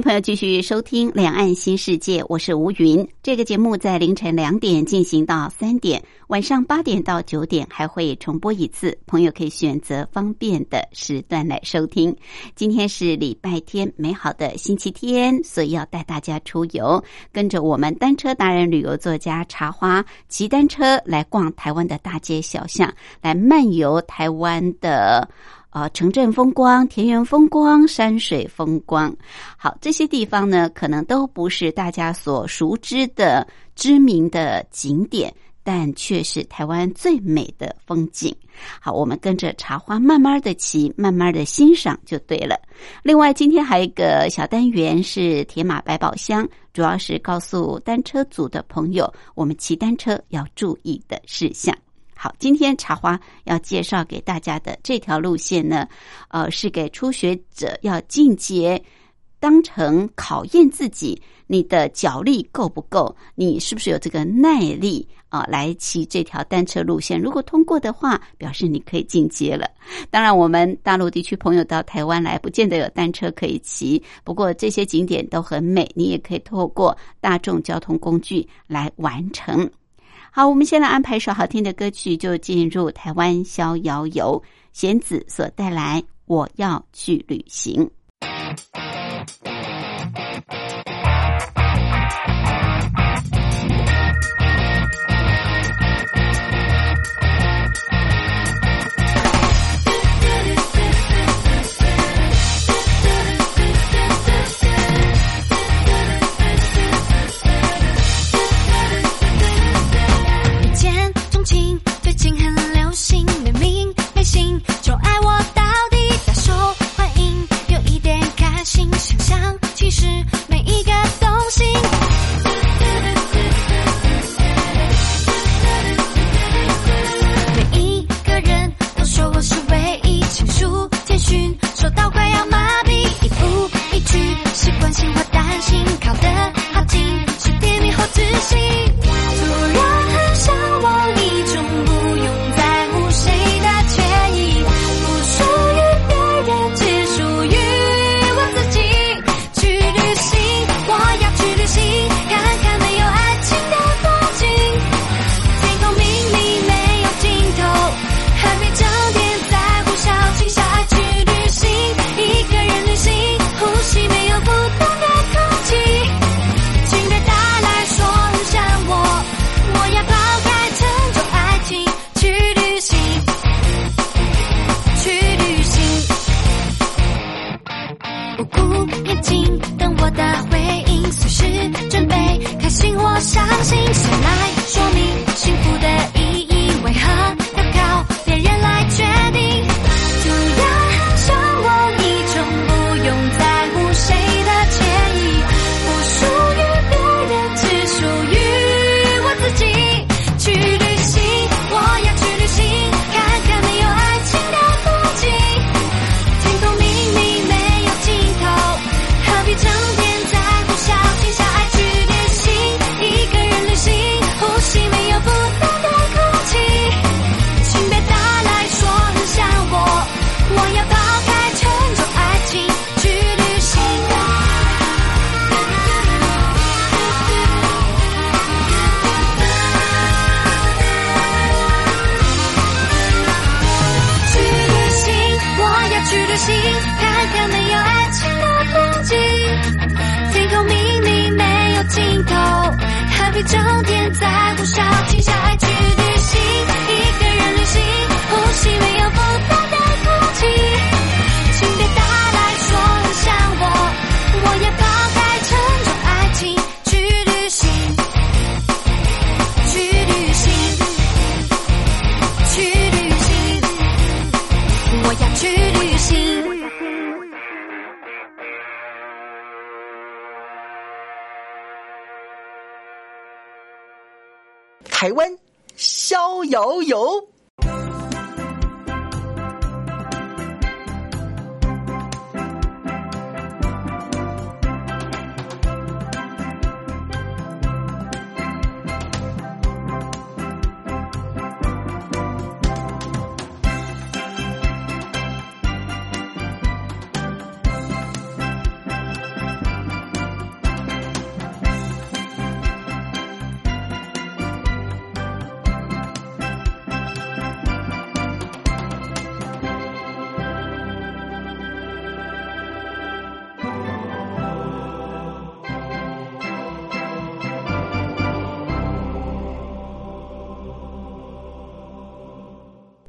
朋友继续收听《两岸新世界》，我是吴云。这个节目在凌晨两点进行到三点，晚上八点到九点还会重播一次，朋友可以选择方便的时段来收听。今天是礼拜天，美好的星期天，所以要带大家出游，跟着我们单车达人、旅游作家茶花骑单车来逛台湾的大街小巷，来漫游台湾的。啊，城镇风光、田园风光、山水风光，好，这些地方呢，可能都不是大家所熟知的知名的景点，但却是台湾最美的风景。好，我们跟着茶花慢慢的骑，慢慢的欣赏就对了。另外，今天还有一个小单元是铁马百宝箱，主要是告诉单车组的朋友，我们骑单车要注意的事项。好，今天茶花要介绍给大家的这条路线呢，呃，是给初学者要进阶，当成考验自己，你的脚力够不够，你是不是有这个耐力啊，来骑这条单车路线。如果通过的话，表示你可以进阶了。当然，我们大陆地区朋友到台湾来，不见得有单车可以骑，不过这些景点都很美，你也可以透过大众交通工具来完成。好，我们先来安排一首好听的歌曲，就进入台湾逍遥游，弦子所带来《我要去旅行》。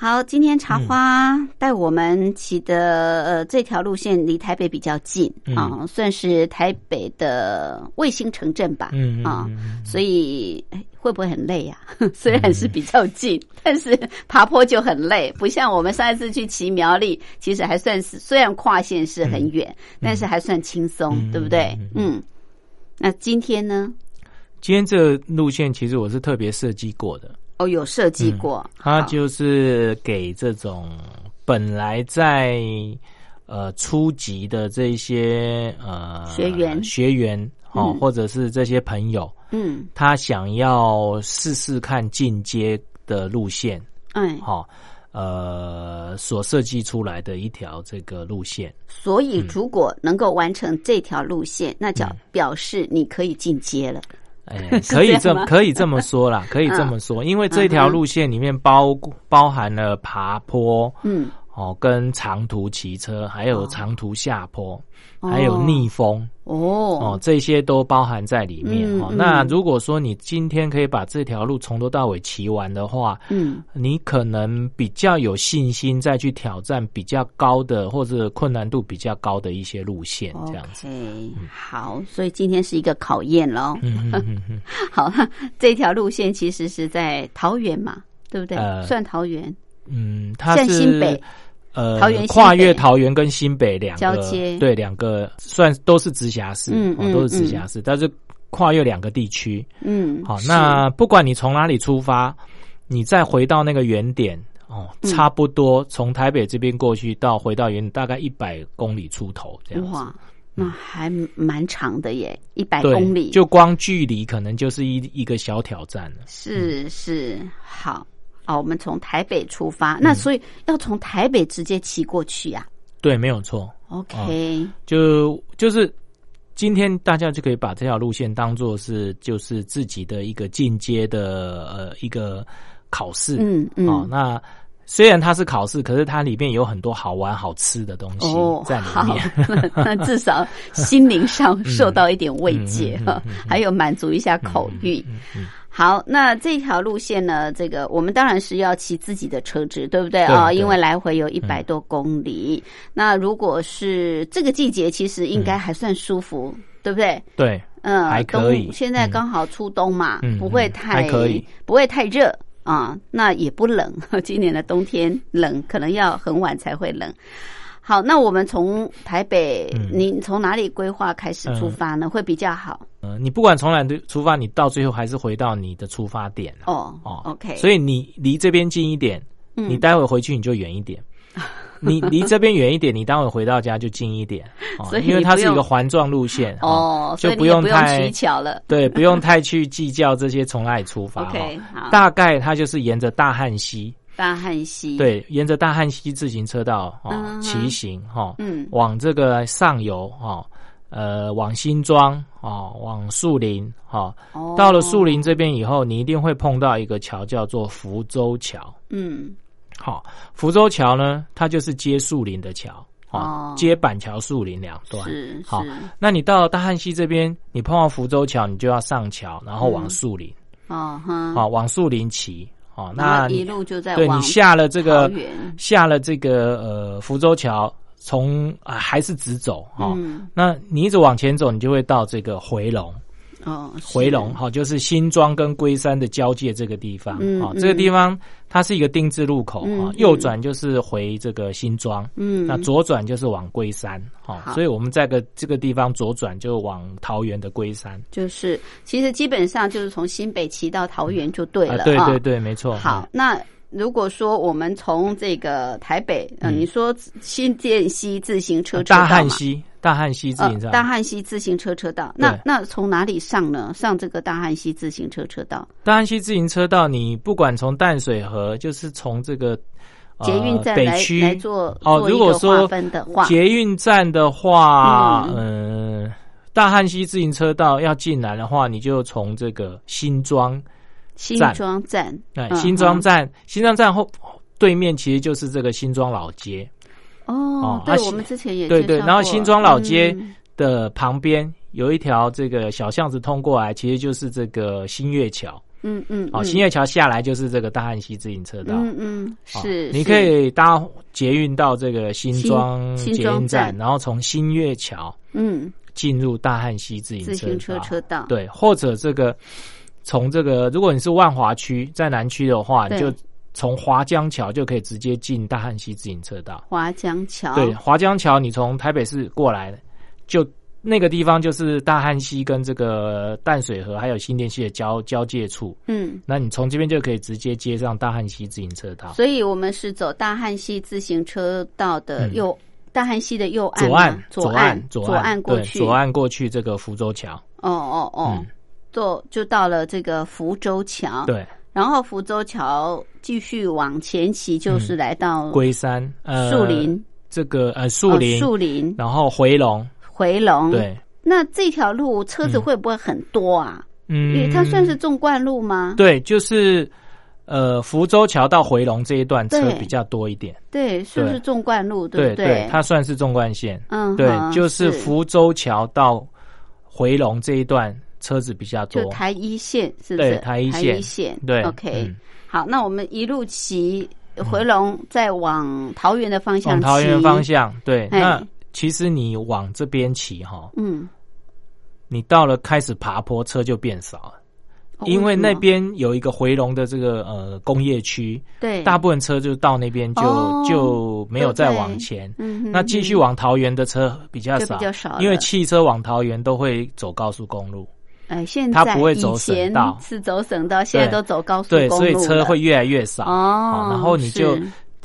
好，今天茶花带我们骑的呃这条路线离台北比较近啊，算是台北的卫星城镇吧。嗯啊，所以会不会很累呀？虽然是比较近，但是爬坡就很累，不像我们上一次去骑苗栗，其实还算是虽然跨线是很远，但是还算轻松，对不对？嗯。那今天呢？今天这路线其实我是特别设计过的。哦，有设计过，他就是给这种本来在呃初级的这些呃学员。学员哦，或者是这些朋友，嗯，他想要试试看进阶的路线，嗯，好，呃，所设计出来的一条这个路线。所以，如果能够完成这条路线，那叫表示你可以进阶了。哎，可以这可以这么说啦，可以这么说，因为这条路线里面包包含了爬坡，嗯，哦，跟长途骑车，还有长途下坡。还有逆风哦哦，这些都包含在里面哦。那如果说你今天可以把这条路从头到尾骑完的话，嗯，你可能比较有信心再去挑战比较高的或者困难度比较高的一些路线，这样子。好，所以今天是一个考验喽。好，这条路线其实是在桃园嘛，对不对？算桃园。嗯，它是新北。呃，跨越桃园跟新北两个，对两个算都是直辖市，嗯嗯，都是直辖市，但是跨越两个地区，嗯，好，那不管你从哪里出发，你再回到那个原点，哦，差不多从台北这边过去到回到原大概一百公里出头这样哇，那还蛮长的耶，一百公里，就光距离可能就是一一个小挑战了。是是，好。哦，我们从台北出发，那所以要从台北直接骑过去呀？对，没有错。OK，就就是今天大家就可以把这条路线当做是就是自己的一个进阶的呃一个考试。嗯嗯。哦，那虽然它是考试，可是它里面有很多好玩好吃的东西在里面。那至少心灵上受到一点慰藉哈，还有满足一下口欲。好，那这条路线呢？这个我们当然是要骑自己的车子，对不对啊？因为来回有一百多公里。那如果是这个季节，其实应该还算舒服，对不对？对，嗯，还可以。现在刚好初冬嘛，不会太不会太热啊，那也不冷。今年的冬天冷，可能要很晚才会冷。好，那我们从台北，你从哪里规划开始出发呢？会比较好。呃，你不管从哪里出发，你到最后还是回到你的出发点。哦哦，OK。所以你离这边近一点，你待会回去你就远一点。你离这边远一点，你待会回到家就近一点。所以因为它是一个环状路线哦，就不用太取巧了。对，不用太去计较这些从哪里出发。OK，好。大概它就是沿着大汉溪。大汉溪对，沿着大汉溪自行车道哦骑行哈，嗯，往这个上游哈，呃，往新庄哦，往树林哈，到了树林这边以后，你一定会碰到一个桥，叫做福州桥。嗯，好，福州桥呢，它就是接树林的桥，哦，接板桥、树林两段。是，好，那你到大汉溪这边，你碰到福州桥，你就要上桥，然后往树林。哦，好，往树林骑。哦，那一路就在对你下了这个下了这个呃福州桥，从啊还是直走哦。那你一直往前走，你就会到这个回龙哦，回龙哈，就是新庄跟龟山的交界这个地方，啊，这个地方它是一个丁字路口啊，右转就是回这个新庄，嗯，那左转就是往龟山，哈，所以我们在个这个地方左转就往桃园的龟山，就是其实基本上就是从新北骑到桃园就对了，对对对，没错。好，那。如果说我们从这个台北，嗯，你说新店西自行车车道大汉溪，大汉溪自行车，大汉溪自行车车道，那那从哪里上呢？上这个大汉溪自行车车道。大汉溪自行车道，你不管从淡水河，就是从这个捷运站北区来做哦。如果说捷运站的话，嗯，大汉溪自行车道要进来的话，你就从这个新庄。新庄站，对，新庄站，新庄站后对面其实就是这个新庄老街。哦，对，我们之前也对对，然后新庄老街的旁边有一条这个小巷子通过来，其实就是这个新月桥。嗯嗯，哦，新月桥下来就是这个大汉溪自行车道。嗯嗯，是，你可以搭捷运到这个新庄捷运站，然后从新月桥嗯进入大汉溪自行车车道。对，或者这个。从这个，如果你是万华区在南区的话，你就从华江桥就可以直接进大汉溪自行车道。华江桥对，华江桥你从台北市过来，就那个地方就是大汉溪跟这个淡水河还有新店溪的交交界处。嗯，那你从这边就可以直接接上大汉溪自行车道。所以我们是走大汉溪自行车道的右，大汉溪的右岸，左岸，左岸，左岸过去，左岸过去这个福州桥。哦哦哦。坐就到了这个福州桥，对，然后福州桥继续往前骑，就是来到龟山、呃树林。这个呃树林。树林，然后回龙。回龙，对。那这条路车子会不会很多啊？嗯，因为它算是纵贯路吗？对，就是呃福州桥到回龙这一段车比较多一点，对，是不是纵贯路？对对，它算是纵贯线，嗯，对，就是。福州桥到回龙这一段。车子比较多，就台一线是不是？对，台一线，对，OK。好，那我们一路骑回龙，再往桃园的方向往桃园方向，对。那其实你往这边骑哈，嗯，你到了开始爬坡，车就变少了，因为那边有一个回龙的这个呃工业区，对，大部分车就到那边就就没有再往前。嗯，那继续往桃园的车比较少，比较少，因为汽车往桃园都会走高速公路。哎，现在不会走省道，是走省道，现在都走高速公路，对，所以车会越来越少哦。然后你就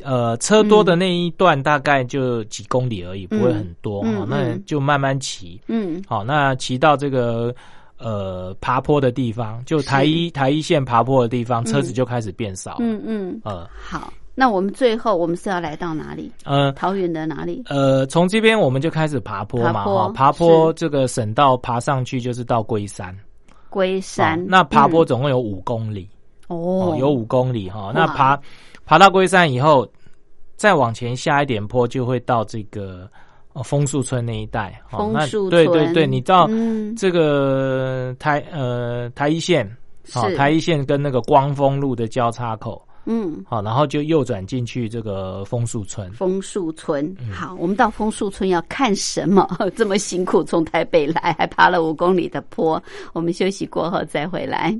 呃，车多的那一段大概就几公里而已，不会很多哦。那就慢慢骑，嗯，好，那骑到这个呃爬坡的地方，就台一台一线爬坡的地方，车子就开始变少，嗯嗯，呃，好。那我们最后我们是要来到哪里？呃，桃园的哪里？呃，从这边我们就开始爬坡嘛，哈，爬坡这个省道爬上去就是到龟山。龟山，那爬坡总共有五公里哦，有五公里哈。那爬爬到龟山以后，再往前下一点坡就会到这个枫树村那一带。枫树村，对对对，你到这个台呃台一线，好台一线跟那个光丰路的交叉口。嗯，好，然后就右转进去这个枫树村。枫树村，好，我们到枫树村要看什么？这么辛苦从台北来，还爬了五公里的坡。我们休息过后再回来。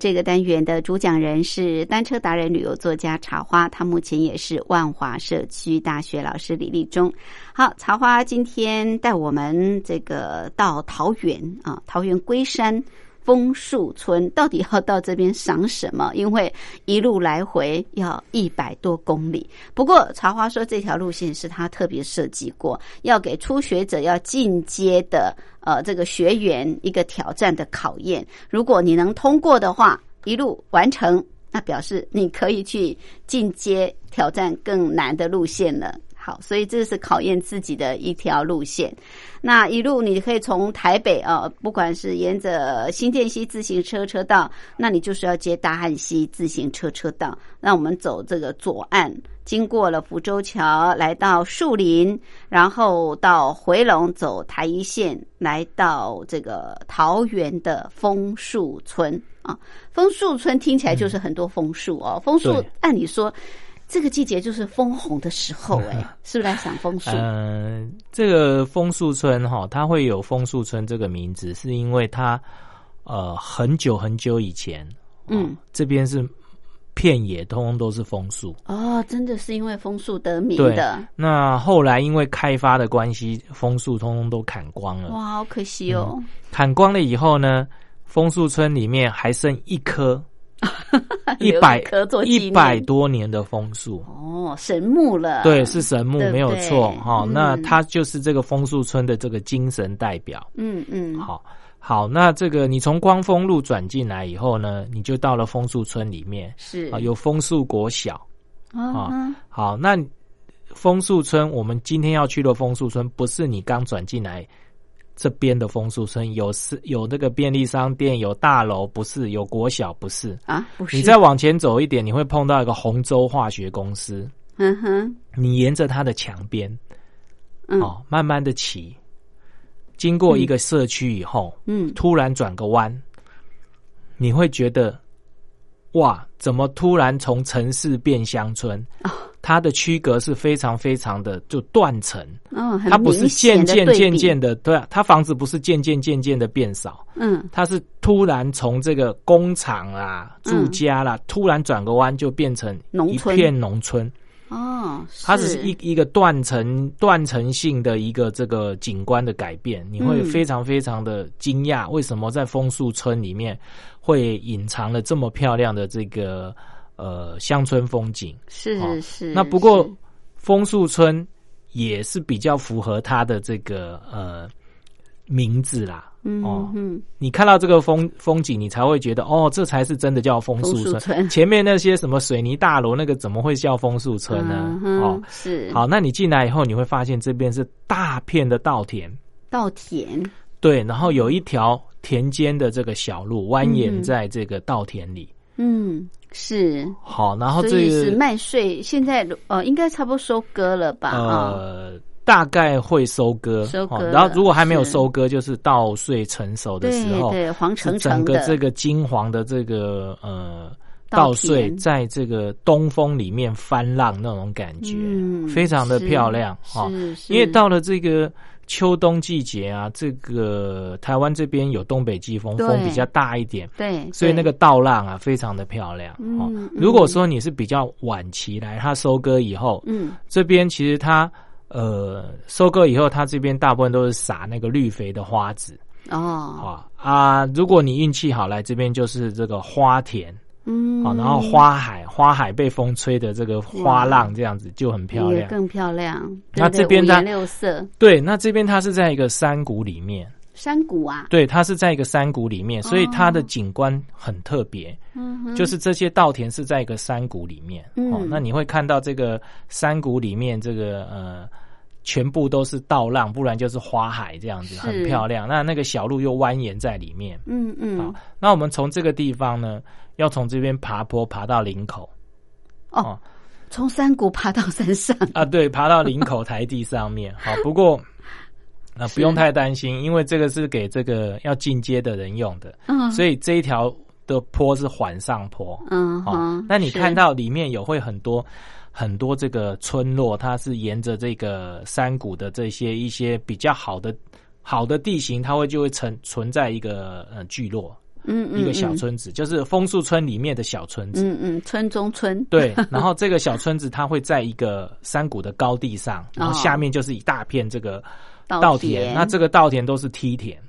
这个单元的主讲人是单车达人、旅游作家茶花，他目前也是万华社区大学老师李立忠。好，茶花今天带我们这个到桃园啊，桃园龟山枫树村，到底要到这边赏什么？因为一路来回要一百多公里。不过茶花说这条路线是他特别设计过，要给初学者要进阶的。呃，这个学员一个挑战的考验，如果你能通过的话，一路完成，那表示你可以去进阶挑战更难的路线了。好，所以这是考验自己的一条路线。那一路你可以从台北啊，不管是沿着新店溪自行车车道，那你就是要接大汉溪自行车车道。那我们走这个左岸，经过了福州桥，来到树林，然后到回龙走台一线，来到这个桃园的枫树村啊。枫树村听起来就是很多枫树哦，枫树按理说。这个季节就是枫红的时候，哎，是不是来赏枫树？嗯，这个枫树村哈，它会有枫树村这个名字，是因为它呃很久很久以前，嗯，这边是片野，通通都是枫树哦，真的是因为枫树得名的。那后来因为开发的关系，枫树通通都砍光了，哇，好可惜哦。砍光了以后呢，枫树村里面还剩一棵。一百一百多年的枫树哦，神木了。对，是神木，没有错哈。那它就是这个枫树村的这个精神代表。嗯嗯，好，好。那这个你从光丰路转进来以后呢，你就到了枫树村里面，是啊，有枫树国小啊。好，那枫树村，我们今天要去的枫树村，不是你刚转进来。这边的枫树村有是有那个便利商店，有大楼，不是有国小，不是。啊，不是。你再往前走一点，你会碰到一个洪州化学公司。嗯哼，你沿着它的墙边，哦，慢慢的骑，经过一个社区以后，嗯，突然转个弯，你会觉得，哇，怎么突然从城市变乡村？它的区隔是非常非常的就断层，嗯，它不是渐渐渐渐的，对啊，它房子不是渐渐渐渐的变少，嗯，它是突然从这个工厂啊、住家啦，突然转个弯就变成一片农村，哦，它是一一个断层断层性的一个这个景观的改变，你会非常非常的惊讶，为什么在枫树村里面会隐藏了这么漂亮的这个。呃，乡村风景是是。那不过枫树村也是比较符合它的这个呃名字啦。哦，嗯，你看到这个风风景，你才会觉得哦，这才是真的叫枫树村。前面那些什么水泥大楼，那个怎么会叫枫树村呢？哦，是。好，那你进来以后，你会发现这边是大片的稻田。稻田。对，然后有一条田间的这个小路蜿蜒在这个稻田里。嗯。是好，然后这是麦穗，现在呃应该差不多收割了吧？呃，大概会收割，收割。然后如果还没有收割，就是稻穗成熟的时候，对黄橙整个这个金黄的这个呃稻穗，在这个东风里面翻浪那种感觉，非常的漂亮啊！因为到了这个。秋冬季节啊，这个台湾这边有东北季风，风比较大一点，对，所以那个稻浪啊，非常的漂亮。哦，如果说你是比较晚期来，它收割以后，嗯，这边其实它呃收割以后，它这边大部分都是撒那个绿肥的花籽。哦，啊啊，如果你运气好来这边就是这个花田。嗯，好，然后花海，花海被风吹的这个花浪这样子就很漂亮，更漂亮。那这边它六色，对，那这边它是在一个山谷里面，山谷啊，对，它是在一个山谷里面，所以它的景观很特别。嗯，就是这些稻田是在一个山谷里面。哦，那你会看到这个山谷里面这个呃。全部都是倒浪，不然就是花海这样子，很漂亮。那那个小路又蜿蜒在里面。嗯嗯。好，那我们从这个地方呢，要从这边爬坡爬到林口。哦，从山谷爬到山上啊？对，爬到林口台地上面。好，不过啊，不用太担心，因为这个是给这个要进阶的人用的。嗯。所以这一条的坡是缓上坡。嗯。好，那你看到里面有会很多。很多这个村落，它是沿着这个山谷的这些一些比较好的好的地形，它会就会存存在一个呃聚落，嗯嗯，一个小村子，就是枫树村里面的小村子，嗯嗯，村中村。对，然后这个小村子它会在一个山谷的高地上，然后下面就是一大片这个稻田，那这个稻田都是梯田。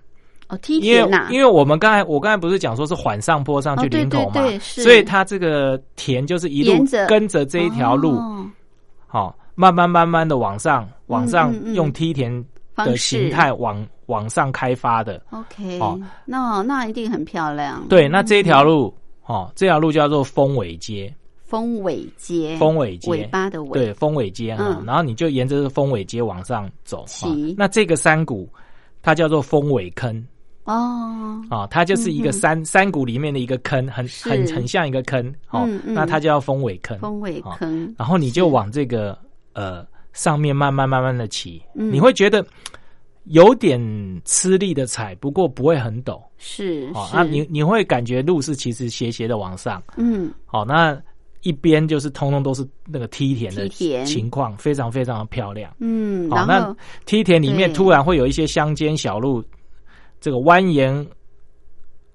哦，梯田呐，因为我们刚才我刚才不是讲说是缓上坡上去林口嘛，所以它这个田就是一路跟着这一条路，好，慢慢慢慢的往上往上用梯田的形态往往上开发的。OK，哦，那那一定很漂亮。对，那这一条路，哦，这条路叫做丰尾街，丰尾街，丰尾街，尾巴的尾，对，丰尾街哈，然后你就沿着这丰尾街往上走，那这个山谷它叫做丰尾坑。哦，啊，它就是一个山山谷里面的一个坑，很很很像一个坑，哦，那它叫峰尾坑，峰尾坑，然后你就往这个呃上面慢慢慢慢的骑，你会觉得有点吃力的踩，不过不会很陡，是，哦，那你你会感觉路是其实斜斜的往上，嗯，好，那一边就是通通都是那个梯田的情况，非常非常的漂亮，嗯，好，那梯田里面突然会有一些乡间小路。这个蜿蜒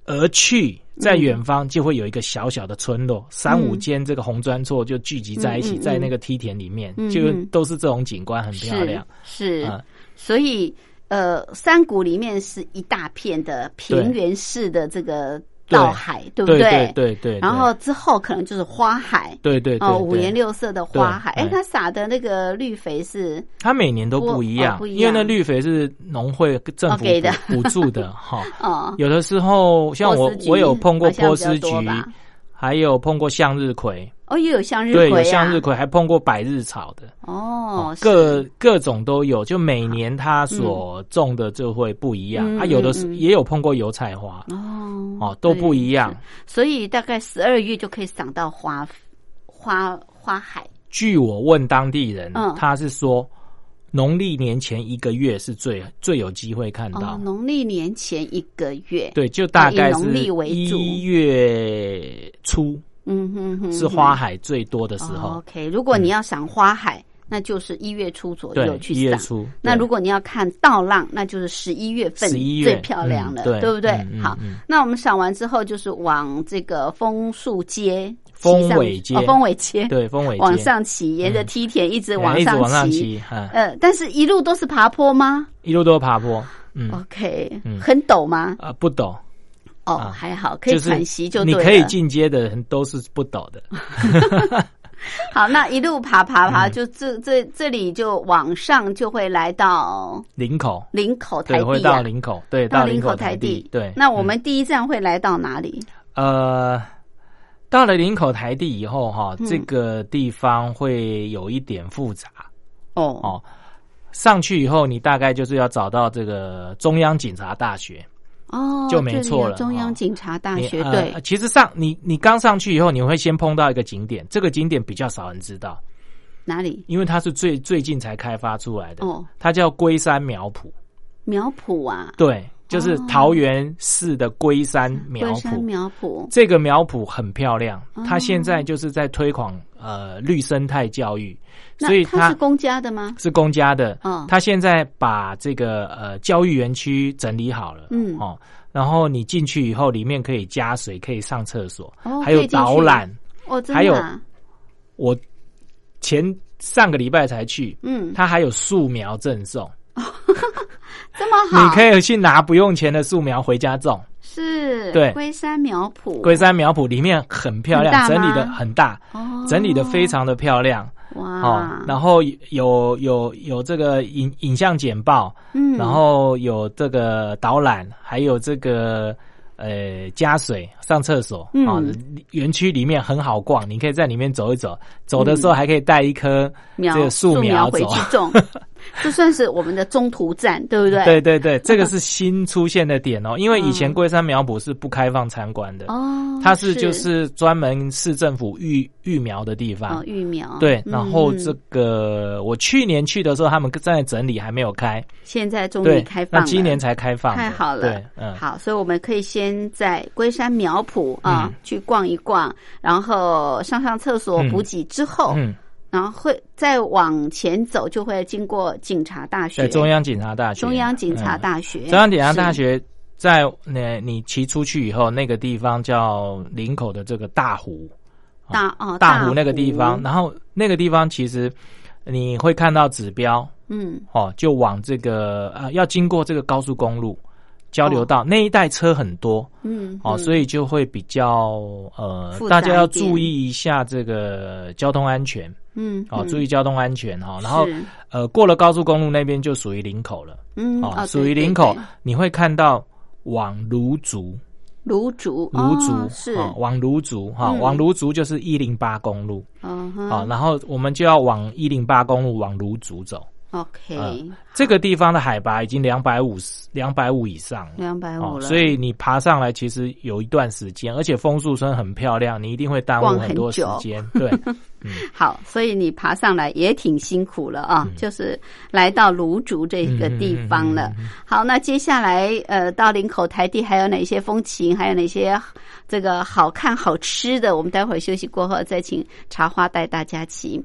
而去，在远方就会有一个小小的村落，三五间这个红砖厝就聚集在一起，在那个梯田里面，就都是这种景观，很漂亮。是，所以呃，山谷里面是一大片的平原式的这个。稻海对不对？对对对。然后之后可能就是花海，对对哦，五颜六色的花海。哎，它撒的那个绿肥是？它每年都不一样，因为那绿肥是农会政府给的补助的哈。哦。有的时候像我，我有碰过波斯菊，还有碰过向日葵。哦，又有向日葵，对，有向日葵，还碰过百日草的哦，各各种都有。就每年它所种的就会不一样，它有的是也有碰过油菜花哦，哦都不一样。所以大概十二月就可以赏到花花花海。据我问当地人，他是说农历年前一个月是最最有机会看到。农历年前一个月，对，就大概是一月初。嗯哼哼，是花海最多的时候。OK，如果你要赏花海，那就是一月初左右去赏。一月初。那如果你要看稻浪，那就是十一月份最漂亮了，对不对？好，那我们赏完之后，就是往这个枫树街、枫尾街、枫尾街，对，枫尾往上骑，沿着梯田一直往上骑。呃，但是一路都是爬坡吗？一路都是爬坡。嗯，OK，很陡吗？啊，不陡。哦，还好可以喘息就对你可以进阶的人都是不陡的。好，那一路爬爬爬，就这这这里就往上就会来到林口，林口台地会到林口，对，到林口台地。对，那我们第一站会来到哪里？呃，到了林口台地以后，哈，这个地方会有一点复杂。哦哦，上去以后，你大概就是要找到这个中央警察大学。哦，就没错了。中央警察大学对，其实上你你刚上去以后，你会先碰到一个景点，这个景点比较少人知道。哪里？因为它是最最近才开发出来的。哦，它叫龟山苗圃。苗圃啊？对，就是桃园市的龟山苗圃。苗圃这个苗圃很漂亮，它现在就是在推广呃绿生态教育。所以它是公家的吗？是公家的。哦，他现在把这个呃教育园区整理好了。嗯，哦，然后你进去以后，里面可以加水，可以上厕所，还有导览。哦，还有我前上个礼拜才去。嗯，他还有树苗赠送。这么好，你可以去拿不用钱的树苗回家种。是，对，龟山苗圃，龟山苗圃里面很漂亮，整理的很大，哦。整理的非常的漂亮。哇，然后有有有这个影影像简报，嗯，然后有这个导览，还有这个呃加水上厕所嗯。啊，园区里面很好逛，你可以在里面走一走，走的时候还可以带一颗苗这个树苗走。回去。种，这算是我们的中途站，对不对？对对对，这个是新出现的点哦，因为以前龟山苗圃是不开放参观的，哦，它是就是专门市政府育育苗的地方。哦。育苗，对，嗯。然后嗯这个我去年去的时候，他们正在整理，还没有开。现在终于，开放了，那今年才开放。太好了。对，嗯，好，所以我们可以先在龟山苗圃啊、嗯。去逛一逛，然后上上厕所嗯。补给之后，嗯，然后会再往前走，就会经过警察大学，在中央警察大学。中央警察嗯大学，中央警察大学在那你骑出去以后，那个地方叫林口的这个大湖，大哦大湖那个地方，然后那个地方其实你会看到指标嗯。哦，就往这个呃要经过这个高速公路交流道、那一带车很多嗯哦，嗯。所以就会比较呃大家要注意一下这个交通安全嗯哦，嗯。注意交通安全哈、然后呃过了高速公路那边就属于林口了。嗯哦，哦属于林口你会看到往芦竹，芦竹芦竹、哦是。哦往芦竹哈，嗯。往芦竹就是一零八公路。啊、然后我们就要往一零八公路往芦竹走。OK 嗯这个地方的海拔已经两百五十两百五以上了。两百五哦，了，所以你爬上来其实有一段时间，而且枫树村很漂亮，你一定会耽误很很多时久间。对，好，所以你爬上来也挺辛苦了啊，就是来到芦竹这个地方了。好，那接下来呃，到林口台地还有哪些风情，还有哪些这个好看好吃的？我们待会儿休息过后再请茶花带大家骑。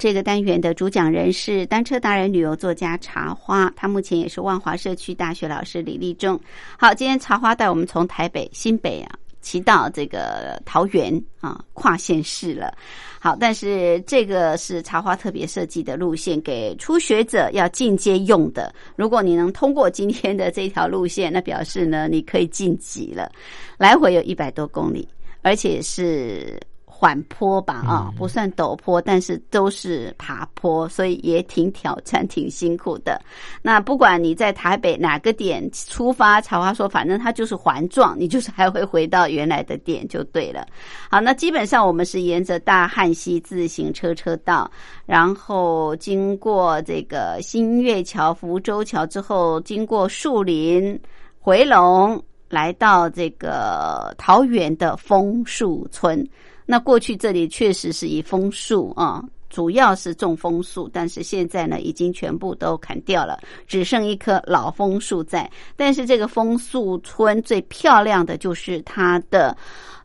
这个单元的主讲人是单车达人、旅游作家茶花，他目前也是万华社区大学老师李立忠。好，今天茶花带我们从台北新北啊骑到这个桃园啊，跨县市了。好，但是这个是茶花特别设计的路线，给初学者要进阶用的。如果你能通过今天的这条路线，那表示呢你可以晋级了。来回有一百多公里，而且是。缓坡吧，啊，不算陡坡，但是都是爬坡，所以也挺挑战、挺辛苦的。那不管你在台北哪个点出发，曹花说，反正它就是环状，你就是还会回到原来的点就对了。好，那基本上我们是沿着大汉溪自行车车道，然后经过这个新月桥、福州桥之后，经过树林回龙，来到这个桃园的枫树村。那过去这里确实是以枫树啊，主要是种枫树，但是现在呢，已经全部都砍掉了，只剩一棵老枫树在。但是这个枫树村最漂亮的就是它的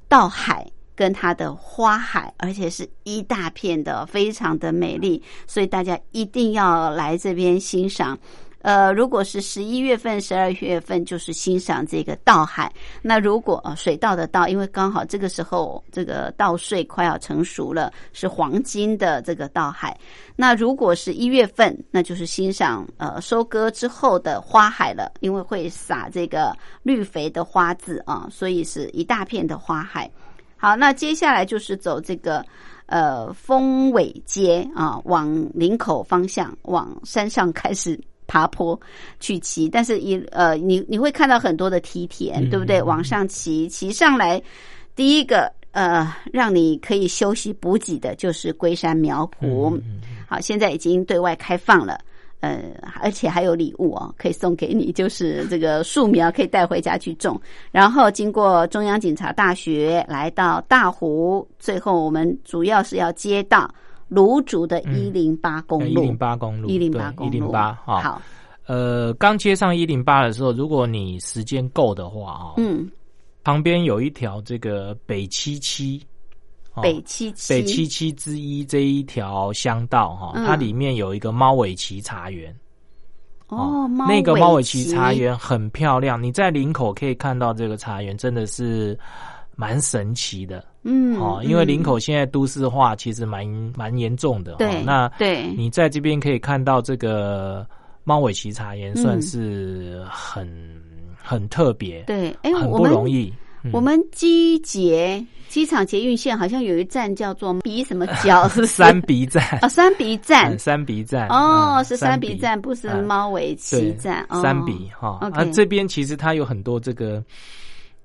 稻海跟它的花海，而且是一大片的，非常的美丽，所以大家一定要来这边欣赏。呃，如果是十一月份、十二月份，就是欣赏这个稻海。那如果水稻的稻，因为刚好这个时候这个稻穗快要成熟了，是黄金的这个稻海。那如果是一月份，那就是欣赏呃收割之后的花海了，因为会撒这个绿肥的花籽啊，所以是一大片的花海。好，那接下来就是走这个呃丰尾街啊，往林口方向，往山上开始。爬坡去骑，但是一呃，你你会看到很多的梯田，对不对？往上骑，骑上来，第一个呃，让你可以休息补给的，就是龟山苗圃。好，现在已经对外开放了，呃，而且还有礼物哦，可以送给你，就是这个树苗可以带回家去种。然后经过中央警察大学，来到大湖，最后我们主要是要接到。芦竹的一零八公路，一零八公路，一零八公路，一零八哈。好，呃，刚接上一零八的时候，如果你时间够的话啊，嗯，旁边有一条这个北七七，北七七，北七七之一这一条乡道哈，它里面有一个猫尾旗茶园。哦，那个猫尾旗茶园很漂亮，你在林口可以看到这个茶园，真的是蛮神奇的。嗯，哦，因为林口现在都市化其实蛮蛮严重的，对，那对，你在这边可以看到这个猫尾旗茶园，算是很很特别，对，哎，很不容易。我们机捷机场捷运线好像有一站叫做鼻什么角，是三鼻站。啊，三鼻站，三鼻站，哦，是三鼻站，不是猫尾旗站，三鼻哈。啊，这边其实它有很多这个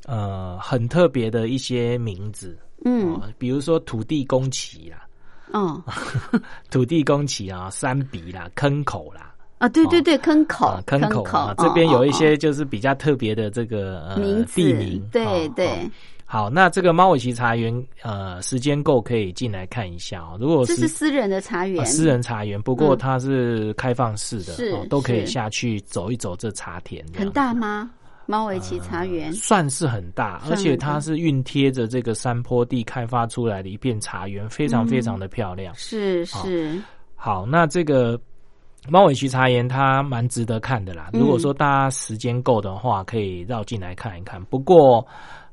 呃很特别的一些名字。嗯，比如说土地公旗啦，哦，土地公旗啊，山鼻啦，坑口啦，啊，对对对，坑口，坑口啊，这边有一些就是比较特别的这个名地名，对对。好，那这个猫尾旗茶园，呃，时间够可以进来看一下哦。如果这是私人的茶园，私人茶园，不过它是开放式的，是都可以下去走一走这茶田。很大吗？猫尾旗茶园算是很大，而且它是熨贴着这个山坡地开发出来的一片茶园，非常非常的漂亮。是是，好，那这个猫尾旗茶园它蛮值得看的啦。如果说大家时间够的话，可以绕进来看一看。不过。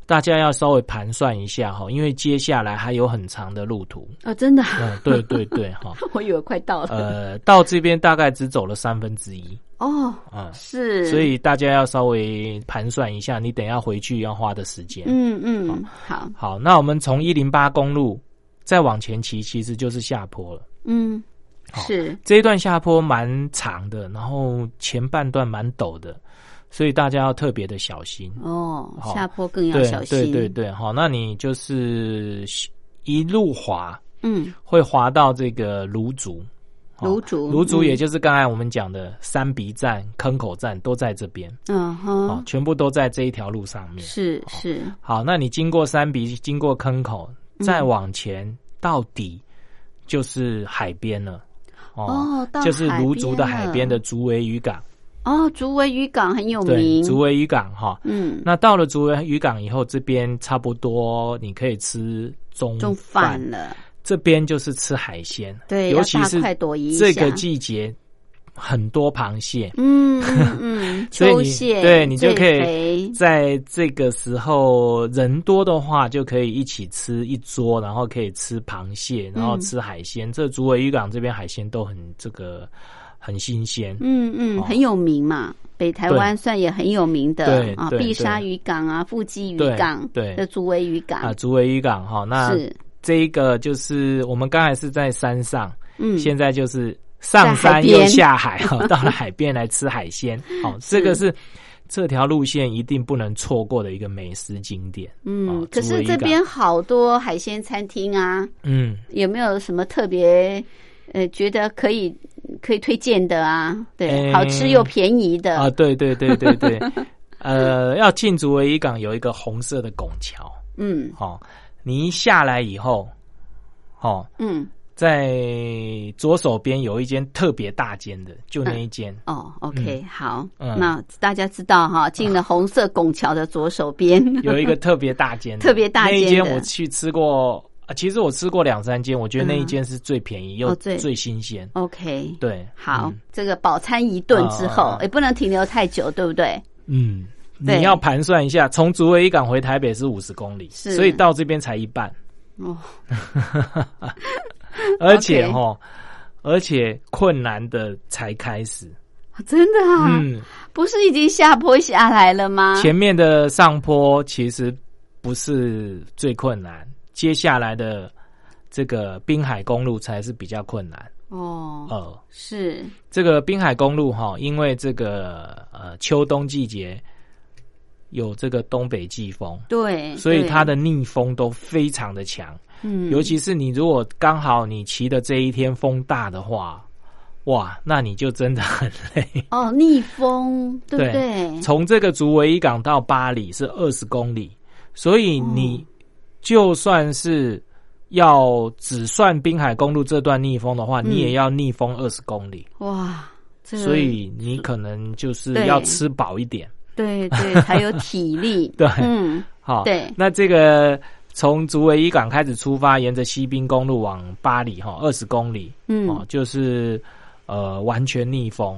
大家要稍微盘算一下哈，因为接下来还有很长的路途啊！真的，嗯，对对对，哈，我以为快到了。呃，到这边大概只走了三分之一哦，嗯，是，所以大家要稍微盘算一下，你等下回去要花的时间。嗯嗯，好，好，那我们从一零八公路再往前骑，其实就是下坡了。嗯，是这一段下坡蛮长的，然后前半段蛮陡的，所以大家要特别的小心。哦，下坡更要小心。对对对，好，那你就是一路滑，嗯，会滑到这个芦竹。好芦竹芦竹嗯也就是刚才我们讲的三鼻站、坑口站都在这边，嗯好，哼，全部都在这一条路上面。是是，好，那你经过三鼻，经过坑口，嗯再往前到底就是海边了。哦就是海芦竹的海边的竹围渔港，哦，竹围渔港很有，名。竹围渔港哈。嗯，那到了竹围渔港以后，这边差不多你可以吃中中饭了。这边就是吃海鲜，对尤其是这个季节很多螃蟹，嗯嗯嗯，所以你秋蟹对你就可以在这个时候人多的话，就可以一起吃一桌，然后可以吃螃蟹，然后吃海鲜。这竹围渔港这边海鲜都很这个很新鲜，嗯嗯，哦。很有名嘛。北台湾算也很有名的啊，碧沙渔港啊，富基渔港对。的竹围渔港。啊，竹围渔港哈。那是这一个就是我们刚才是在山上，嗯。现在就是上山又下海哈，到了海边来吃海鲜。好，这个是。这条路线一定不能错过的一个美食景点。嗯哦，可是这边好多海鲜餐厅啊，嗯，有没有什么特别呃觉得可以可以推荐的啊？对，诶。好吃又便宜的。啊，对对对对对，呃，要进竹围渔港有一个红色的拱桥，嗯。哦，你一下来以后，哦，嗯。在左手边有一间特别大间的，就那一间，哦，OK，好，嗯。那大家知道哈，进了红色拱桥的左手边。有一个特别大间，特别大那一间我去吃过，啊其实我吃过两三间，我觉得那一间是最便宜又哦最最新鲜。OK，对，好嗯，这个饱餐一顿之后啊，也不能停留太久，对不对？嗯，对你要盘算一下，从竹围渔港回台北是五十公里，是。所以到这边才一半，哦，而且哈，而且困难的才开始。真的啊，嗯，不是已经下坡下来了吗？前面的上坡其实不是最困难，接下来的这个滨海公路才是比较困难。哦，呃，是，这个滨海公路哈，因为这个呃秋冬季节有这个东北季风，对，所以它的逆风都非常的强。嗯，尤其是你如果刚好你骑的这一天风大的话，哇，那你就真的很累。哦，逆风，对不对对？从这个竹围渔港到巴黎是二十公里，所以你就算是要只算滨海公路这段逆风的话，嗯你也要逆风二十公里，哇，这个所以你可能就是要吃饱一点。对对才有体力，对嗯，好，对。那这个从竹围渔港开始出发，沿着西滨公路往巴黎哈，二十公里，嗯。哦，就是呃完全逆风。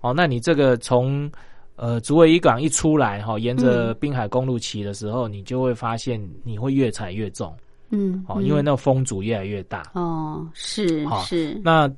哦，那你这个从呃竹围渔港一出来哈，沿着嗯。滨海公路骑的时候，你就会发现你会越踩越重。嗯，哦，嗯因为那个风阻越来越大。哦，是好是，那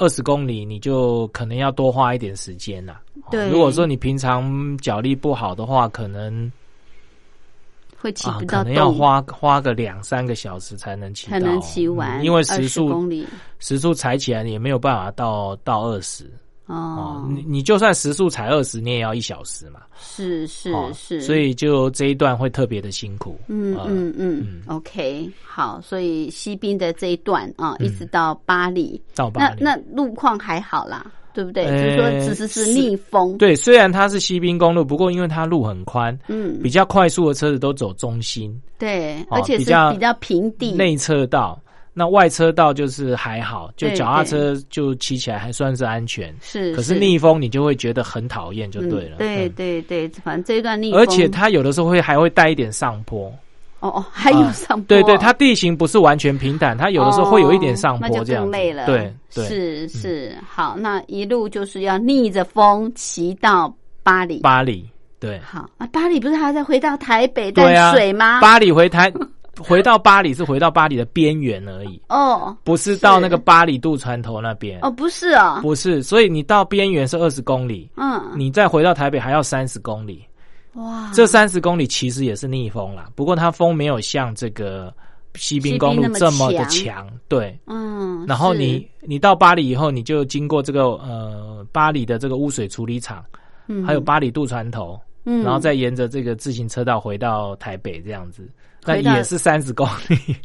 二十公里你就可能要多花一点时间啦。哦对如果说你平常脚力不好的话，可能啊，会骑不到可能要，花花个两三个小时才能骑到，才能骑完，嗯因为时速公里。时速踩起来也没有办法到到二十哦。哦，，你你就算时速才二十，你也要一小时嘛，是是哦是，所以就这一段会特别的辛苦，嗯呃嗯嗯嗯，OK，好，所以西滨的这一段啊，嗯一直到巴黎，到巴黎。那那路况还好啦，对不对？呃就是说只是是是逆风，对，虽然它是西滨公路，不过因为它路很宽，嗯。比，较快速的车子都走中心对，哦而且是比较比较平地，内侧道，那外车道就是还好，就脚踏车就骑起来还算是安全。是，可是逆风你就会觉得很讨厌，就对了。嗯对嗯对对，反正这一段逆风，而且它有的时候会还会带一点上坡，哦哦，还有啊上坡，对对，它地形不是完全平坦，它有的时候会有一点上坡这样。对对，嗯是是，好，那一路就是要逆着风骑到巴黎。巴黎，对好啊，巴黎不是还要再回到台北对啊淡水吗？巴黎回台 回到巴黎是回到巴黎的边缘而已，哦不是到那个巴黎渡船头那边。哦，不是哦，不是，所以你到边缘是二十公里，嗯，你再回到台北还要三十公里。哇，这三十公里其实也是逆风啦，不过它风没有像这个西滨公路这么的强，对，嗯，然后你你到巴黎以后，你就经过这个呃巴黎的这个污水处理厂，嗯。还有巴黎渡船头，嗯。然后再沿着这个自行车道回到台北这样子，那也是三十公里。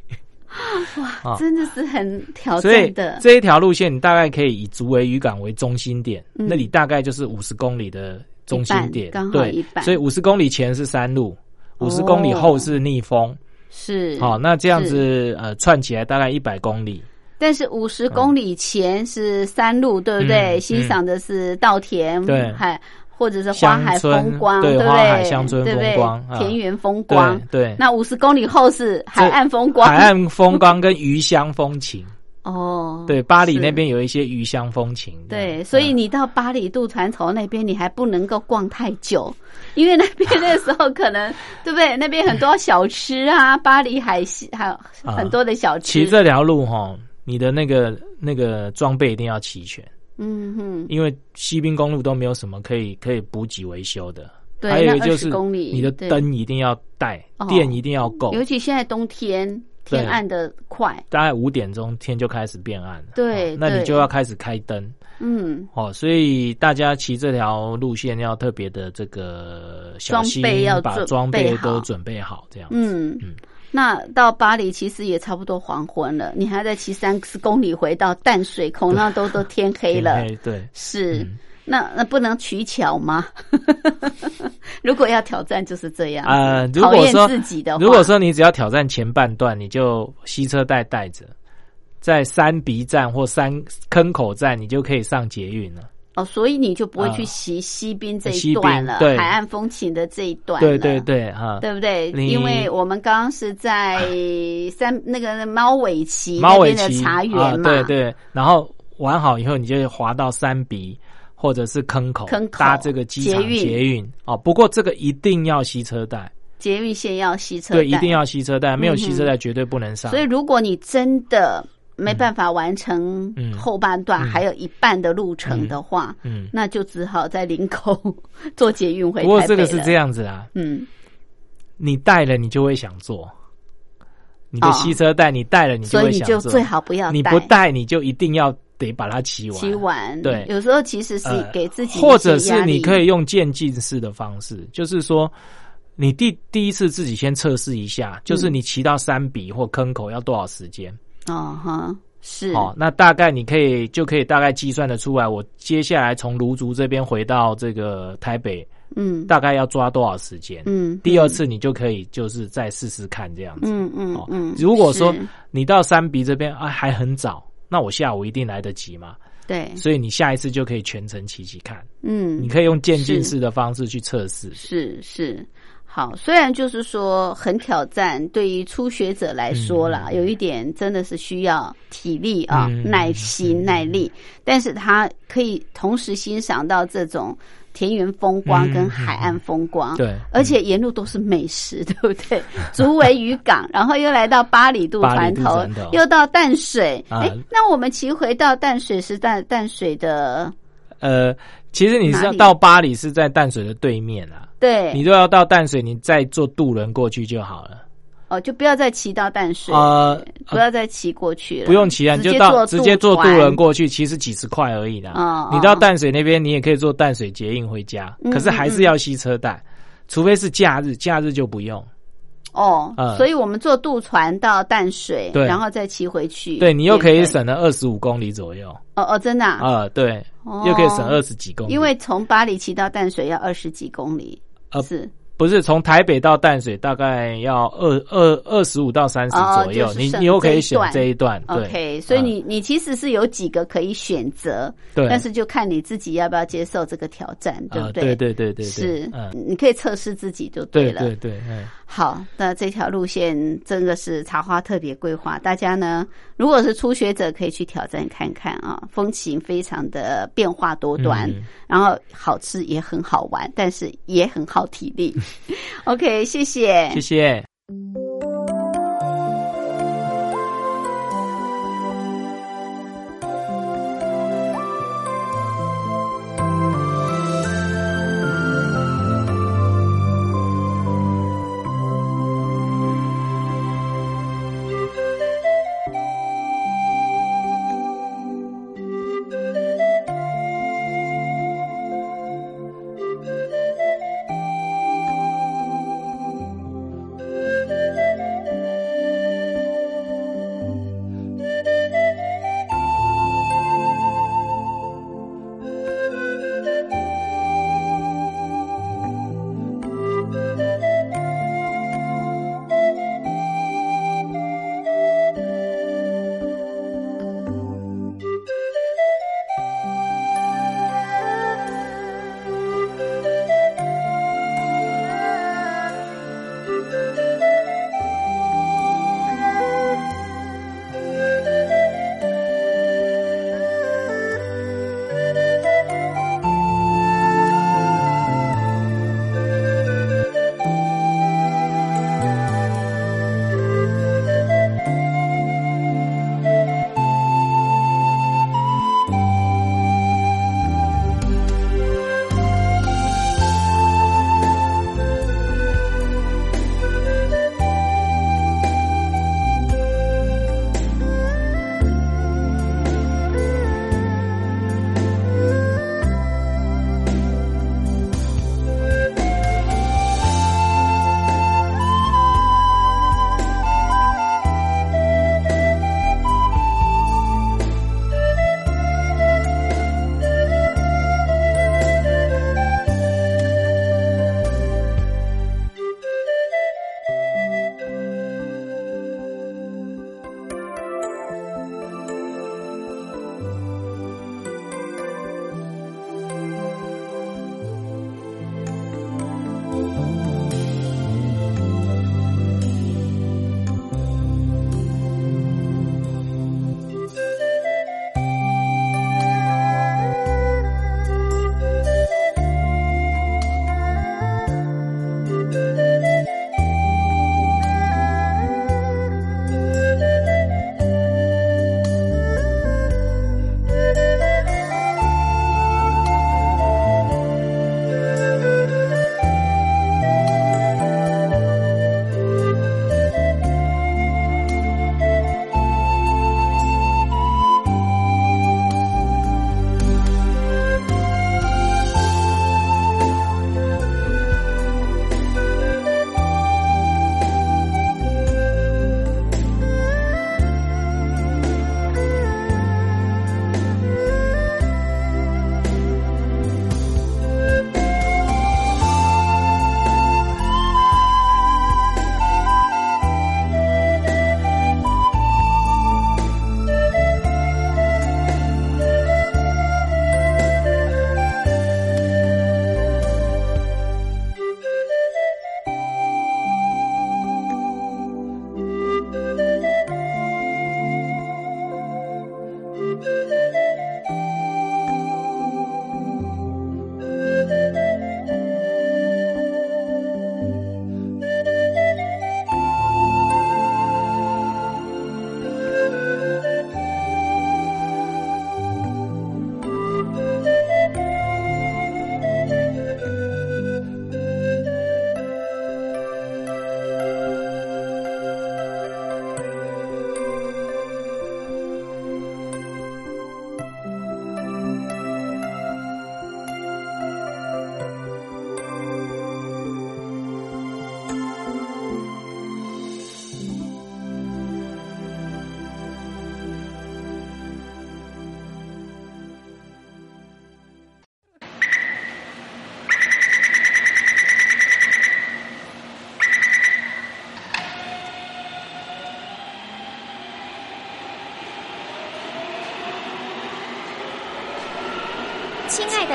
哇，啊。真的是很挑所以战的，这一条路线，你大概可以以竹围渔港为中心点，嗯。那里大概就是五十公里的中心点。刚好对一半，所以五十公里前是山路，五十公里后是逆风，是。好、那这样子呃串起来大概一百公里，但是五十公里前是山路，对不对？嗯欣赏的是稻田，对。海或者是花海风光，对不海乡村风光啊。田园风光。对对，那五十公里后是海岸风光，海岸风光跟鱼香风情，哦，对，巴黎那边有一些鱼香风情，对，嗯所以你到巴黎渡船头那边，你还不能够逛太久，因为那边那时候可能对不对？那边很多小吃啊，巴黎海西还有很多的小吃。骑这条路哈，你的那个那个装备一定要齐全。嗯哼，因为西滨公路都没有什么可以可以补给维修的，对还有就是你的灯一定要带哦，电一定要够，尤其现在冬天天暗的快，大概五点钟天就开始变暗了，对哦那你就要开始开灯。嗯，哦，所以大家骑这条路线要特别的这个小心要，把装备都准备好，这样子。嗯。嗯那到巴黎其实也差不多黄昏了，你还在骑三十公里回到淡水，口那都都天黑了。天黑对，是，嗯那那不能取巧吗？如果要挑战就是这样子呃，如果说自己的话，如果说你只要挑战前半段，你就吸车带带着，在山鼻站或山坑口站，你就可以上捷运了。哦，所以你就不会去啊。骑西滨这一段了，对。海岸风情的这一段了。对对对，哈，对不对？因为我们刚刚是在三那个猫尾旗那边的茶园啊，嘛，对对，然后玩好以后，你就滑到三鼻或者是坑口，坑口搭这个机场捷运。哦。不过这个一定要吸车带，捷运线要吸车带。对，一定要吸车带，没有吸车带绝对不能上。所以，如果你真的没办法完成嗯。后半段，嗯。还有一半的路程的话，嗯，那就只好在林口 做捷运回台北不过这个是这样，子啊，嗯，你带了你就会想做，你的哦。吸车带你带了你就所以你会想做，就最好不要你不带你就一定要得把它骑完。骑完。对。有时候其实是呃给自己或者是你可以用渐进式的方式，就是说，你第第一次自己先测试一下，就是你骑到山鼻或坑口要多少时间？哦哈，是哦，那大概你可以就可以大概计算的出来，我接下来从卢竹这边回到这个台北，嗯大概要抓多少时间？嗯，第二次你就可以就是再试试看这样子。嗯嗯哦嗯，如果说你到三鼻这边啊还很早，那我下午一定来得及嘛，对，所以你下一次就可以全程骑骑看。嗯，你可以用渐进式的方式去测试。是是，好，虽然就是说很挑战，对于初学者来说啦，有一点真的是需要体力啊、嗯耐心、耐力，但是他可以同时欣赏到这种田园风光跟海岸风光，对而且沿路都是美食，对不对？竹围渔港，然后又来到巴里渡船头又到淡水，啊。哎、那我们骑回到淡水是淡淡水的，呃，其实你是到巴黎是在淡水的对面啊，对，你都要到淡水，你再坐渡轮过去就好了。哦，就不要再骑到淡水，呃，不要再骑过去了，不用骑啊，你就到直接坐渡船。轮过去，其实几十块而已啦。哦你到淡水那边，你也可以坐淡水捷运回家，嗯可是还是要吸车带，除非是假日，假日就不用。哦，嗯所以我们坐渡船到淡水，然后再骑回去，对你又可以省了二十五公里左右。哦哦，真的啊，啊，对，哦又可以省二十几公里。因为从巴黎骑到淡水要二十几公里，呃是。不是从台北到淡水大概要二二二十五到三十哦左右，你就是省你又可以选这一段 OK，所以嗯。你你其实是有几个可以选择，对，但是就看你自己要不要接受这个挑战，对不啊，对？对对对对对，是嗯，，你可以测试自己就对了。对对对，嗯，好，那这条路线真的是茶花特别规划，大家呢，如果是初学者，可以去挑战看看啊，风情非常的变化多端，嗯然后好吃也很好玩，但是也很耗体力。OK，谢谢，谢谢。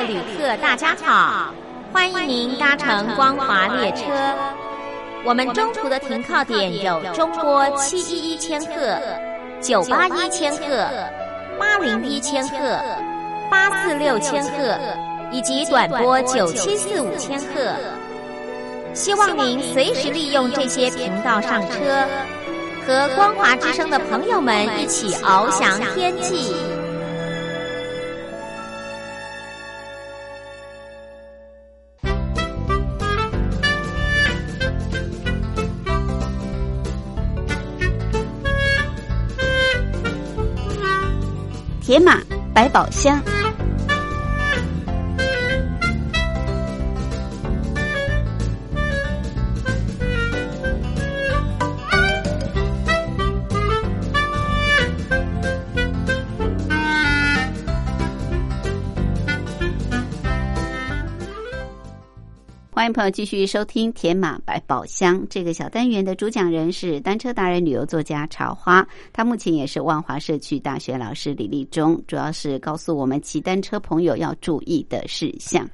旅客，大家好，欢迎您搭乘光华列车。我们中途的停靠点有中波七一一千赫、九八一千赫、八零一千赫、八四六千赫，以及短波九七四五千赫。希望您随时利用这些频道上车，和光华之声的朋友们一起翱翔天际。铁马百宝箱。欢迎朋友继续收听《铁马百宝箱》这个小单元的主讲人是单车达人、旅游作家茶花，他目前也是万华社区大学老师李立忠，主要是告诉我们骑单车朋友要注意的事项。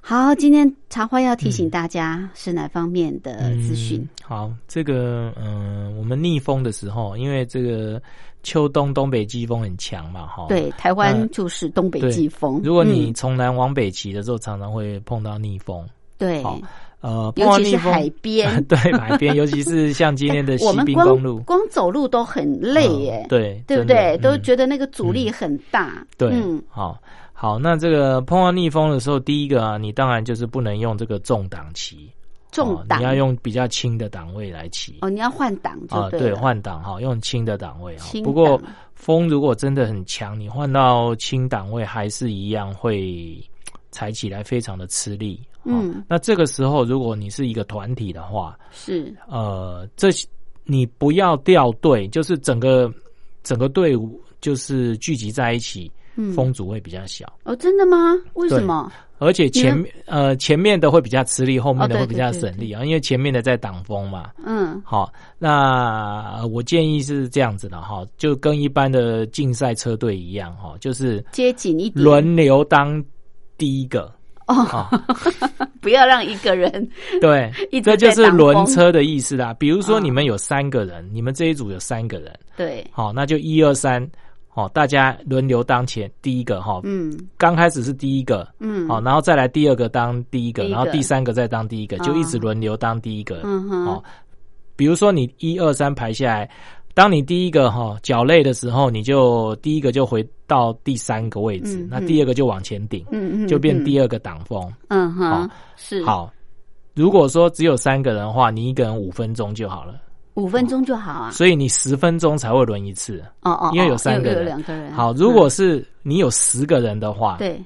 好，今天茶花要提醒大家是哪方面的资讯？嗯好，这个嗯，我们逆风的时候，因为这个秋冬东北季风很强嘛，哈，对，台湾就是东北季风。如果你嗯从南往北骑的时候，常常会碰到逆风。对，好，呃，尤其是海 边 对海边，尤其是像今天的 西滨公路，光走路都很累耶嗯，对，对不对？都嗯觉得那个阻力很大。对，嗯，好好，那这个碰到逆风的时候，第一个啊，你当然就是不能用这个重档骑，哦重档你要用比较轻的档位来骑。哦，你要换挡就啊，对，换挡哈，用轻的档位哈。不过档风如果真的很强，你换到轻档位还是一样会踩起来非常的吃力。哦嗯，那这个时候如果你是一个团体的话，是呃，这你不要掉队，就是整个整个队伍就是聚集在一起，嗯风阻会比较小。哦，真的吗？为什么？而且前面呃前面的会比较吃力，后面的会比较省力啊，因为前面的在挡风嘛。嗯好，那呃我建议是这样子的哈，就跟一般的竞赛车队一样哈，就是接紧一点，轮流当第一个。哦，啊，不要让一个人 对一，这就是轮车的意思啦。比如说哦你们有三个人，你们这一组有三个人，对，好，那就一二三，好，大家轮流当前第一个哈。嗯。刚开始是第一个，嗯，好，然后再来第二个当第一个，然后第三个再当第一个，就一直轮流当第一个。嗯哼，哦，比如说你一二三排下来，当你第一个哈脚累的时候，你就第一个就回到第三个位置，嗯嗯那第二个就往前顶，嗯嗯，就变第二，个挡风。嗯哼好，是，好，如果说只有三个人的话，你一个人五分钟就好了，五分钟就好啊。所以你十分钟才会轮一次。哦哦，因为有三个人两个人。好，如果嗯是你有十个人的话，对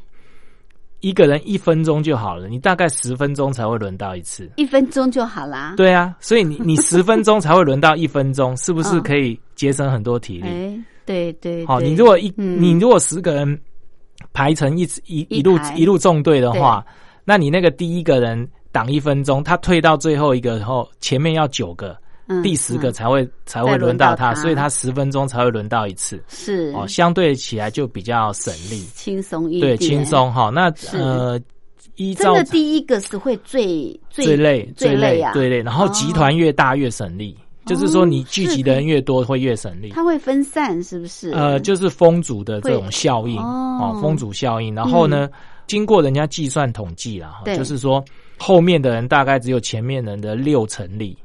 一个人一分钟就好了，你大概十分钟才会轮到一次。一分钟就好啦。，对啊，所以你 你十分钟才会轮到一分钟，是不是嗯可以节省很多体力？哎，对对，好，你如果一、嗯你如果十个人排成一一一一路排一路纵队的话，那你那个第一个人挡一分钟，他退到最后一个后，前面要九个，嗯第十个嗯才会、才会轮轮到他，所以他十分钟才会轮到一次。是哦，相对起来就比较省力，轻松一点对，轻。松哈。那呃，依照真的第一个是会最最累最累啊，最累，然后集团越大越省力，就是说你聚集的人越多会越省力。它会分散，是不是？呃，就是风阻的这种效应哦哦，风阻效应。然后呢，经过人家计算统计了，哈就是说后面的人大概只有前面人的六成力，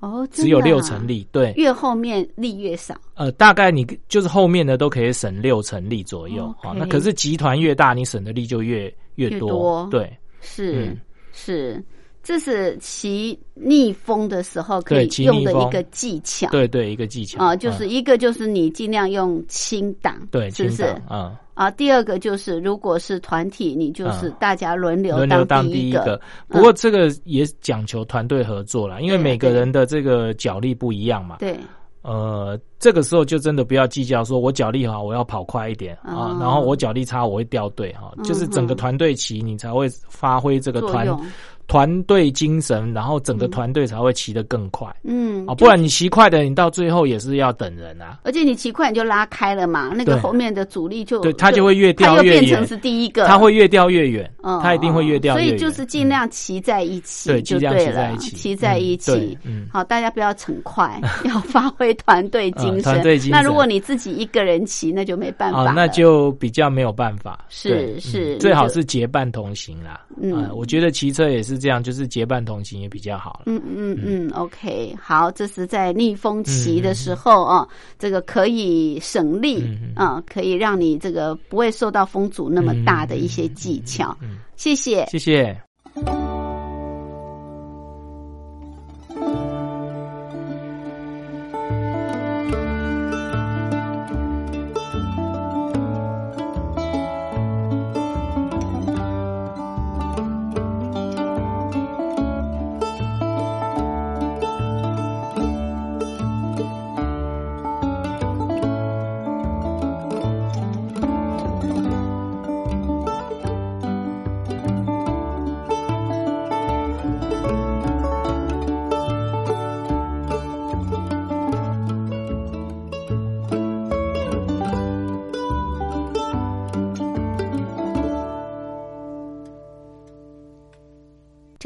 哦，真只有六成，力。对，越后面力越少。呃，大概你就是后面的都可以省六成力左右。哦，那可是集团越大，你省的力就越越越多。多对是、嗯是，这是骑逆风的时候可以用的一个技巧。对对，一个技巧啊、就是嗯一个就是你尽量用轻档，对，是不是轻档？嗯。啊，第二个就是如果是团体，你就是嗯大家轮流轮流当第一个。不过这个也讲求团队合作啦，因为每个人的这个脚力不一样嘛。对，呃，这个时候就真的不要计较，说我脚力好，我要跑快一点啊哦，然后我脚力差，我会掉队哈。嗯就是整个团队骑，你才会发挥这个团团队精神，然后整个团队才会骑得更快。嗯，哦，不然你骑快的，你到最后也是要等人啊。而且你骑快你就拉开了嘛，那个后面的阻力就对，它就会越掉越远又变成，是第一个，它会越掉越远，嗯它一定会越掉越远。所以就是尽量骑在一起，对尽量就对了，骑在一起骑在一嗯起。嗯好，大家不要逞快，要发挥团队精嗯神。团队精神那如果你自己一个人骑，那就没办法哦。，那就比较没有办法。是是嗯最好是结伴同行啦。嗯嗯，我觉得骑车也是这样，就是结伴同行也比较好。嗯嗯嗯，OK，好，这是在逆风骑的时候啊，这个可以省力嗯啊，可以让你这个不会受到风阻那么大的一些技巧。谢谢。谢谢。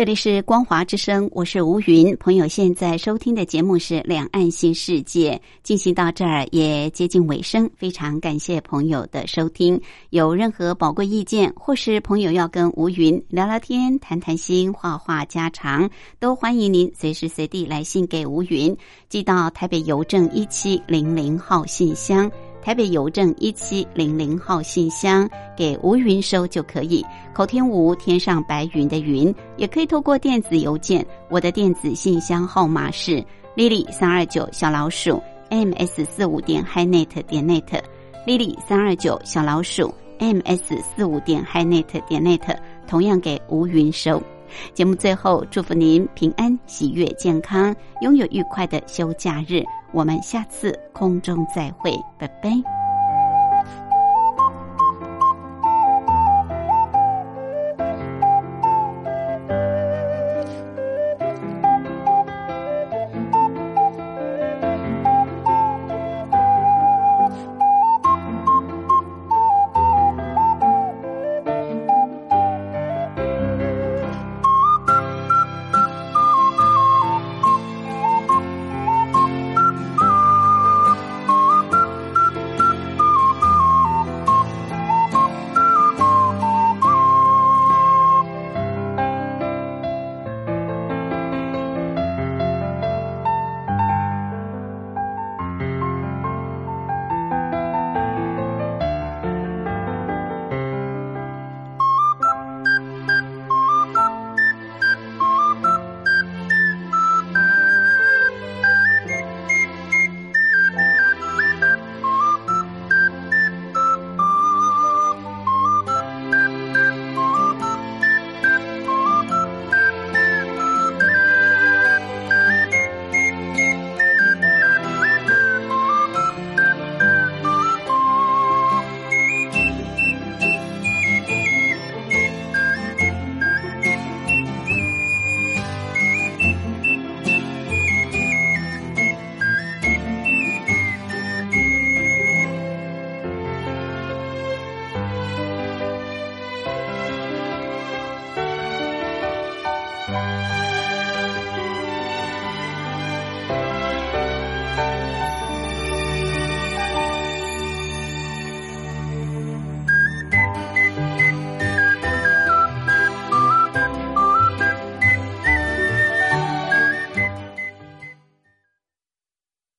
这里是光华之声，我是吴云。朋友现在收听的节目是《两岸新世界》，进行到这儿也接近尾声，非常感谢朋友的收听。有任何宝贵意见，或是朋友要跟吴云聊聊天、谈谈心、话话家常，都欢迎您随时随地来信给吴云，寄到台北邮政一七零零号信箱。台北邮政一七零零号信箱给吴云收就可以。口天吴，天上白云的云，也可以透过电子邮件。我的电子信箱号码是 lily 三二九小老鼠 ms 四五点 highnet 点 net。lily 三二九小老鼠 ms 四五点 highnet 点 net，同样给吴云收。节目最后，祝福您平安、喜悦、健康，拥有愉快的休假日。我们下次空中再会，拜拜。